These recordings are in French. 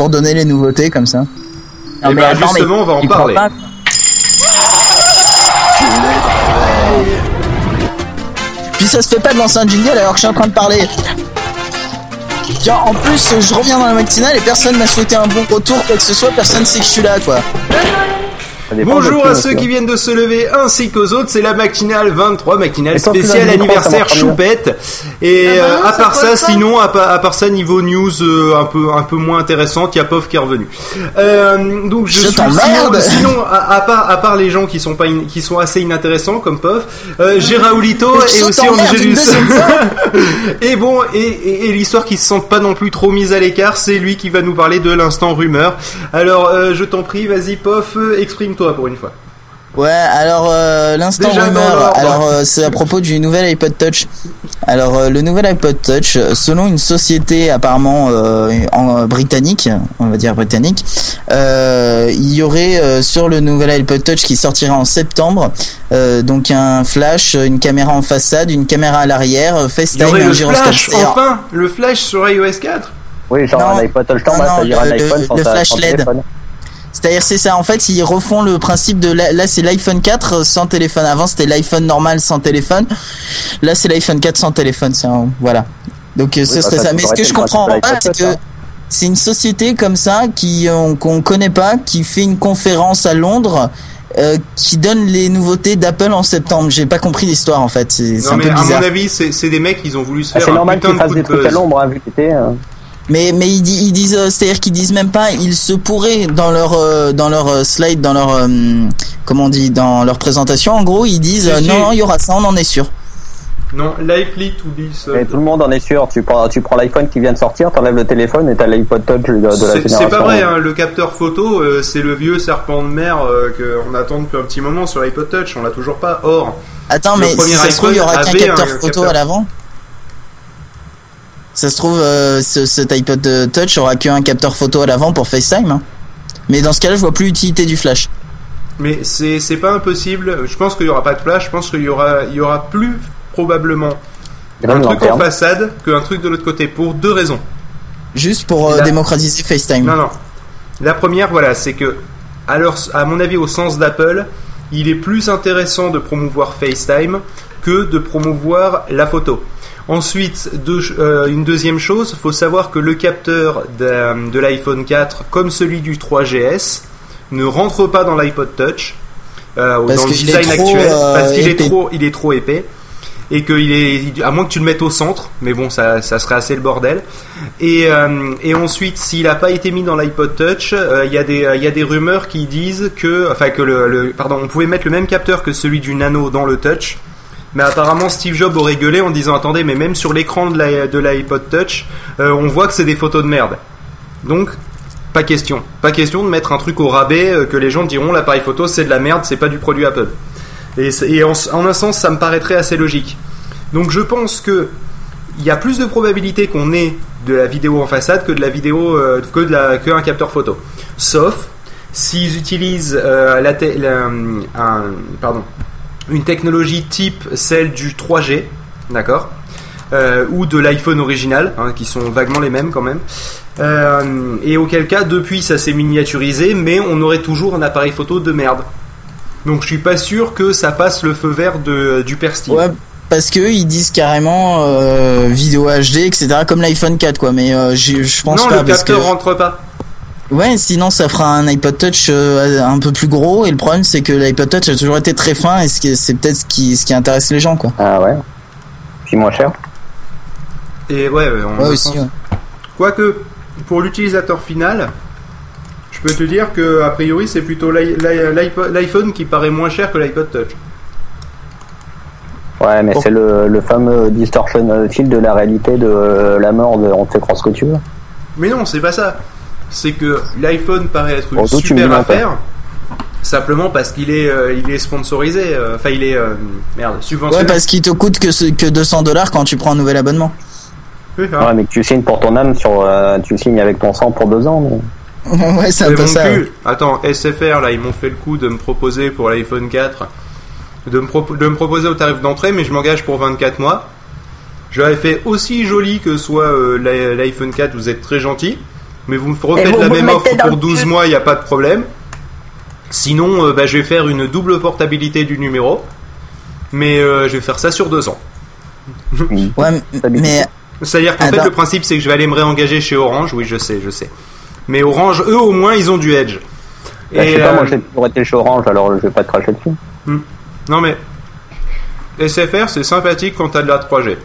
pour donner les nouveautés comme ça. Et bah justement, on va en parler. Puis ça se fait pas de lancer un jingle alors que je suis en train de parler. Tiens, en plus, je reviens dans la matinale et personne m'a souhaité un bon retour, quoi que ce soit, personne sait que je suis là, quoi. Bonjour à ceux qui viennent de se lever ainsi qu'aux autres, c'est la matinale 23, matinale spéciale anniversaire choupette. Et Ah bah euh, à part ça, sinon, à, pa- à part ça, niveau news euh, un peu un peu moins intéressante, il y a Pov qui est revenu. Euh, donc je, Je suis sinon, sinon, à, à part à part les gens qui sont pas in- qui sont assez inintéressants comme Pov, euh, j'ai Raoulito et aussi Angelus. et bon, et, et- et l'histoire qui se sent pas non plus trop mise à l'écart, c'est lui qui va nous parler de l'instant rumeur. Alors, je t'en prie, vas-y, Pov, euh, pour une fois. Ouais, alors euh, l'instant rumeur, alors euh, c'est à propos du nouvel iPod Touch. Alors euh, le nouvel iPod Touch, euh, selon une société apparemment euh, en, euh, britannique, on va dire britannique, euh, il y aurait euh, sur le nouvel iPod Touch qui sortira en septembre, euh, donc un flash, une caméra en façade, une caméra à l'arrière, euh, Il y FaceTime, aurait un le gyroscope. flash, enfin, le flash sur iOS 4. Oui, genre Non, un iPod Touch non, non, ça un iPhone le- sans le flash sans LED. téléphone. C'est-à-dire c'est ça. En fait ils refont le principe de la- là c'est l'iPhone 4 sans téléphone. Avant c'était l'iPhone normal sans téléphone. Là c'est l'iPhone 4 sans téléphone. C'est un- voilà. Donc euh, ce bah, serait ça, mais ce que je comprends de pas c'est que Touch, c'est une société comme ça qui euh, qu'on connaît pas qui fait une conférence à Londres euh, qui donne les nouveautés d'Apple en septembre. J'ai pas compris l'histoire en fait. C'est c'est Non, un mais peu à bizarre. mon avis, c'est c'est des mecs, ils ont voulu se Ah, faire C'est un normal qu'ils de fassent coup des de trucs à buzz. l'ombre, hein, vu que euh, Mais mais ils, di- ils disent euh, c'est-à-dire qu'ils disent même pas il se pourrait dans leur euh, dans leur euh, slide dans leur euh, comment on dit dans leur présentation en gros ils disent Si, euh, si. non non il y aura ça on en est sûr. Non, likely to be so. et tout le monde en est sûr. Tu prends, tu prends l'iPhone qui vient de sortir, t'enlèves le téléphone et t'as l'iPod Touch de, de la C'est génération. c'est pas vrai, hein, le capteur photo, euh, c'est le vieux serpent de mer euh, qu'on attend depuis un petit moment sur l'iPod Touch, on l'a toujours pas. Or, Attends Le mais si premier ça se trouve il y aura qu'un capteur un photo capteur. à l'avant. Ça se trouve euh, ce, cet iPod Touch aura qu'un capteur photo à l'avant pour FaceTime. hein. Mais dans ce cas-là je vois plus l'utilité du flash. mais c'est c'est pas impossible, je pense qu'il y aura pas de flash, je pense qu'il y aura, il y aura plus probablement un truc en façade qu'un truc de l'autre côté, pour deux raisons. Juste pour euh, démocratiser FaceTime. Non, non. La première, voilà, c'est que, à, leur- à mon avis, au sens d'Apple, il est plus intéressant de promouvoir FaceTime que de promouvoir la photo. Ensuite, deux- euh, une deuxième chose, faut savoir que le capteur de, l'iPhone 4, comme celui du 3GS, ne rentre pas dans l'iPod Touch, euh, Parce dans le qu'il est design trop, actuel, euh, parce qu'il est épais. trop, il est trop épais. Et qu'il est, à moins que tu le mettes au centre, mais bon, ça, ça serait assez le bordel. Et, euh, et ensuite, s'il n'a pas été mis dans l'iPod Touch, euh, il y, a des- il y a des rumeurs qui disent que, enfin que le, le- pardon, on pouvait mettre le même capteur que celui du Nano dans le Touch, mais apparemment Steve Jobs aurait gueulé en disant attendez, mais même sur l'écran de la- de l'iPod Touch, euh, on voit que c'est des photos de merde. Donc, pas question, pas question de mettre un truc au rabais euh, que les gens diront l'appareil photo c'est de la merde, c'est pas du produit Apple. Et, en, un sens, ça me paraîtrait assez logique. Donc, je pense que il y a plus de probabilité qu'on ait de la vidéo en façade que de la vidéo euh, que un capteur photo. Sauf s'ils utilisent la- un, pardon, une technologie type celle du 3G, d'accord, euh, ou de l'iPhone original, hein, qui sont vaguement les mêmes quand même. Euh, et auquel cas, depuis, ça s'est miniaturisé, mais on aurait toujours un appareil photo de merde. Donc, je suis pas sûr que ça passe le feu vert de, du perstil. Ouais, parce que ils disent carrément euh, vidéo HD, etc. comme l'iPhone 4, quoi. Mais euh, je pense non, pas le parce que capteur rentre pas. Ouais, sinon ça fera un iPod Touch euh, un peu plus gros. Et le problème, c'est que l'iPod Touch a toujours été très fin, et c'est peut-être ce qui, ce qui intéresse les gens, quoi. Ah ouais. Puis moins cher. Et ouais, en Ouais aussi. ouais. Quoique, pour l'utilisateur final, je peux te dire que a priori c'est plutôt l'iPhone qui paraît moins cher que l'iPod Touch. Ouais, mais c'est le, le fameux distortion field de la réalité de euh, la mort de on te fait croire ce que tu veux. Mais non, c'est pas ça. C'est que l'iPhone paraît être une super affaire. Simplement parce qu'il est, euh, il est sponsorisé. euh, Enfin, il est euh, merde Ouais, subventionné. parce qu'il te coûte que, ce- que 200 dollars quand tu prends un nouvel abonnement. Oui, hein. Ouais, mais que tu signes pour ton âme sur, euh, tu signes avec ton sang pour deux ans. mais- ouais, c'est un peu ça. cul. ouais. Attends, SFR là, ils m'ont fait le coup de me proposer pour l'iPhone 4, de me, propo- de me proposer au tarif d'entrée, mais je m'engage pour 24 mois. Je l'avais fait aussi joli que soit euh, l'i- l'iPhone 4, vous êtes très gentil. Mais vous me refaites vous la me même offre pour le 12 cul. mois, il n'y a pas de problème. Sinon, euh, bah, je vais faire une double portabilité du numéro. Mais euh, je vais faire ça sur deux ans. Ouais, mais C'est-à-dire qu'en fait, le principe, c'est que je vais aller me réengager chez Orange. Oui, je sais, je sais. Mais Orange, eux, au moins, ils ont du Edge. Bah, je sais pas, euh, moi j'ai toujours été chez Orange, alors je vais pas te cracher dessus. Non mais SFR c'est sympathique quand t'as de la 3G.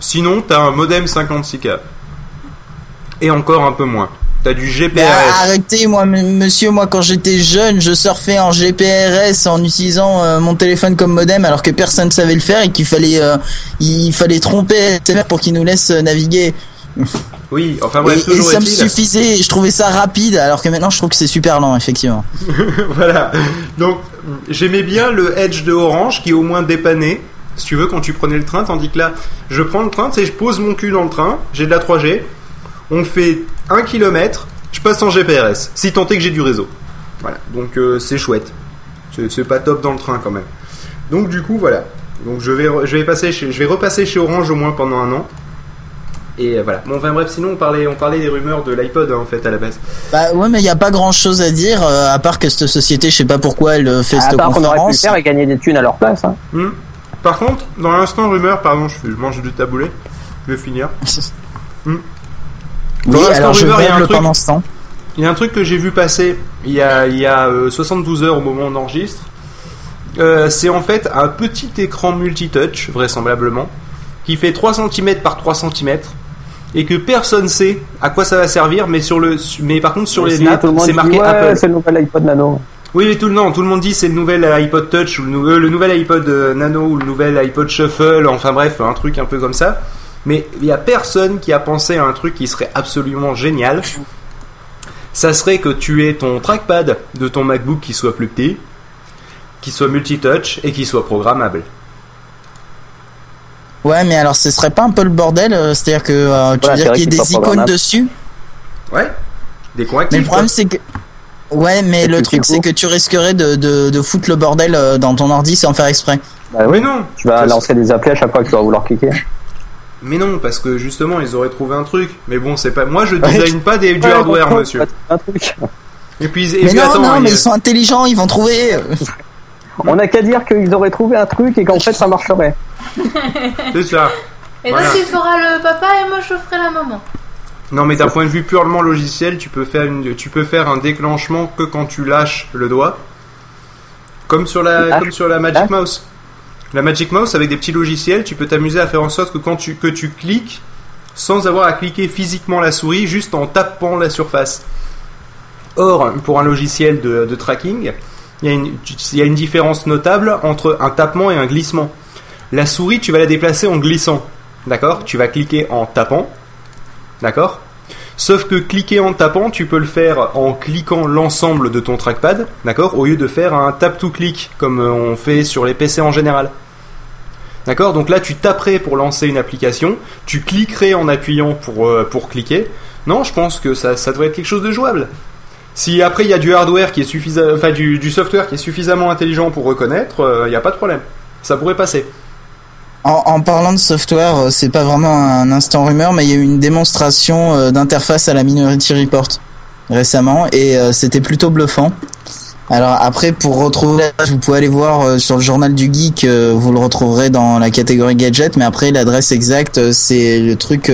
Sinon t'as un modem 56K. Et encore un peu moins. T'as du GPRS. arrêtez, moi, monsieur, moi, quand j'étais jeune, je surfais en GPRS en utilisant euh, mon téléphone comme modem, alors que personne savait le faire et qu'il fallait, euh, il fallait tromper pour qu'il nous laisse euh, naviguer. Oui, enfin bref, et, et ça me suffisait. Je trouvais ça rapide, alors que maintenant, je trouve que c'est super lent, effectivement. voilà. Donc j'aimais bien le Edge de Orange qui est au moins dépanné. Si tu veux, quand tu prenais le train, tandis que là, je prends le train, tu sais, je pose mon cul dans le train, j'ai de la 3G, on fait un kilomètre, je passe en GPRS, si tant est que j'ai du réseau. Voilà, donc euh, c'est chouette. C'est pas top dans le train quand même. Donc du coup, voilà. Donc je vais, je vais, passer chez, je vais repasser chez Orange au moins pendant un an. Et euh, voilà. Bon, enfin bref, sinon on parlait, on parlait des rumeurs de l'iPod hein, en fait à la base. Bah ouais, mais il y a pas grand chose à dire, euh, à part que cette société, je sais pas pourquoi elle euh, fait À cette part qu'on aurait pu conférence. faire et gagner des thunes à leur place. Hein. Hmm. Par contre, dans l'instant rumeur, pardon, je, je mange du taboulet, je vais finir. Oui, Dans alors je rumeur, il y a un truc- pendant ce temps. Il y a un truc que j'ai vu passer il y a, il y a euh, 72 heures au moment où on enregistre. Euh, c'est en fait un petit écran multitouch, vraisemblablement, qui fait 3 cm par 3 cm et que personne sait à quoi ça va servir, mais sur le, mais par contre sur les Si, nappes, monde c'est dit, marqué ouais, Apple. C'est le nouvel iPod Nano. Oui, mais tout le non, tout le monde dit c'est le nouvel iPod Touch ou le, nou- euh, le nouvel iPod euh, Nano ou le nouvel iPod Shuffle, enfin bref, un truc un peu comme ça. Mais il y a personne qui a pensé à un truc qui serait absolument génial. Ça serait que tu aies ton trackpad de ton MacBook qui soit plus petit, qui soit multitouch et qui soit programmable. Ouais, mais alors ce serait pas un peu le bordel, euh, c'est-à-dire que euh, tu veux dire qu'il y ait des icônes dessus? Ouais. Des Mais correctifs. le problème c'est que Ouais, mais le truc c'est que tu risquerais de, de, de foutre le bordel euh, dans ton ordi sans faire exprès. Bah Mais oui, non. tu vas lancer des applis à chaque fois que tu vas vouloir cliquer. Mais non, parce que justement ils auraient trouvé un truc. Mais bon, c'est pas. Moi, je design pas des, du hardware, monsieur. Un truc. Et puis, et Mais puis, non, attends, non, mais ils sont intelligents, ils vont trouver. On n'a qu'à dire qu'ils auraient trouvé un truc et qu'en fait ça marcherait. c'est ça. Et Voilà. donc il fera le papa et moi je ferai la maman. Non, mais d'un point de vue purement logiciel, tu peux faire une, tu peux faire un déclenchement que quand tu lâches le doigt, comme sur la, Ah. comme sur la Magic Ah. Mouse. La Magic Mouse avec des petits logiciels, tu peux t'amuser à faire en sorte que quand tu, que tu cliques, sans avoir à cliquer physiquement la souris, juste en tapant la surface. Or, pour un logiciel de, tracking, il y, a une, différence notable entre un tapement et un glissement. La souris, tu vas la déplacer en glissant. D'accord? Tu vas cliquer en tapant. D'accord? Sauf que cliquer en tapant, tu peux le faire en cliquant l'ensemble de ton trackpad, d'accord? Au lieu de faire un tap to click comme on fait sur les PC en général. D'accord Donc là, tu taperais pour lancer une application, tu cliquerais en appuyant pour, euh, pour cliquer. Non, je pense que ça, ça devrait être quelque chose de jouable. Si après il y a du hardware qui est suffisamment, enfin du, software qui est suffisamment intelligent pour reconnaître, il n'y a pas de problème. Ça pourrait passer. En, en parlant de software, euh, c'est pas vraiment un instant rumeur, mais il y a eu une démonstration euh, d'interface à la Minority Report récemment et euh, c'était plutôt bluffant. Alors après, pour retrouver, l'adresse, vous pouvez aller voir euh, sur le journal du geek, euh, vous le retrouverez dans la catégorie gadget, mais après l'adresse exacte, euh, c'est le truc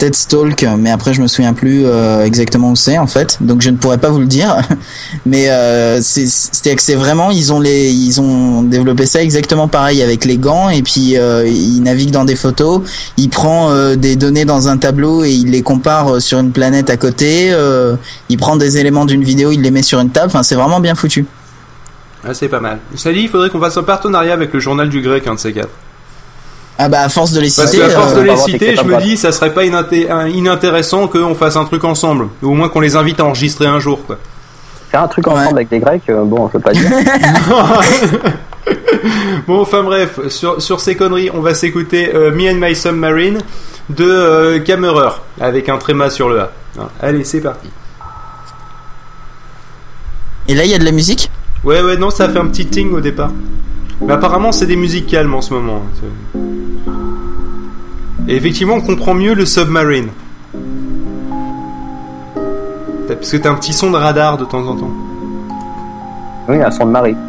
euh, TEDstalk, mais après je me souviens plus euh, exactement où c'est en fait, donc je ne pourrais pas vous le dire. Mais euh, c'est que c'est vraiment ils ont les ils ont développé ça exactement pareil avec les gants et puis euh, ils naviguent dans des photos, il prend euh, des données dans un tableau et il les compare euh, sur une planète à côté, euh, il prend des éléments d'une vidéo, il les met sur une table, enfin c'est vraiment bien foutu. Ah, c'est pas mal. Ça dit, il faudrait qu'on fasse un partenariat avec le journal du grec, un de ces quatre. Ah bah à force de les Parce citer, qu'à force euh, de on les citer, je me dis, ça serait pas inintéressant qu'on fasse un truc ensemble. Ou au moins qu'on les invite à enregistrer un jour, quoi. Faire un truc Ouais. ensemble avec des Grecs, euh, bon, je peux pas dire. Bon, enfin bref, sur, sur ces conneries, on va s'écouter euh, Me and My Submarine de euh, Kammerer, avec un tréma sur le A. Allez, c'est parti. et là il y a de la musique? Ouais, ouais, non, ça a fait un petit ting au départ. Mais apparemment, c'est des musiques calmes en ce moment. Et effectivement, on comprend mieux le Submarine. Parce que t'as un petit son de radar de temps en temps. Oui, un son de Marie.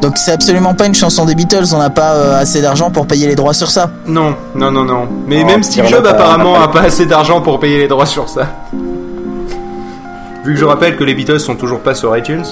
Donc c'est absolument pas une chanson des Beatles, on n'a pas euh, assez d'argent pour payer les droits sur ça. Non, non, non, non. Mais Oh, même Steve Jobs apparemment a pas assez d'argent pour payer les droits sur ça. Vu que je rappelle que les Beatles sont toujours pas sur iTunes.